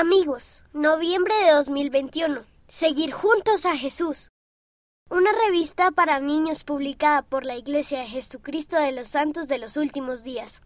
Amigos, noviembre de 2021. Seguir juntos a Jesús. Una revista para niños publicada por la Iglesia de Jesucristo de los Santos de los Últimos Días.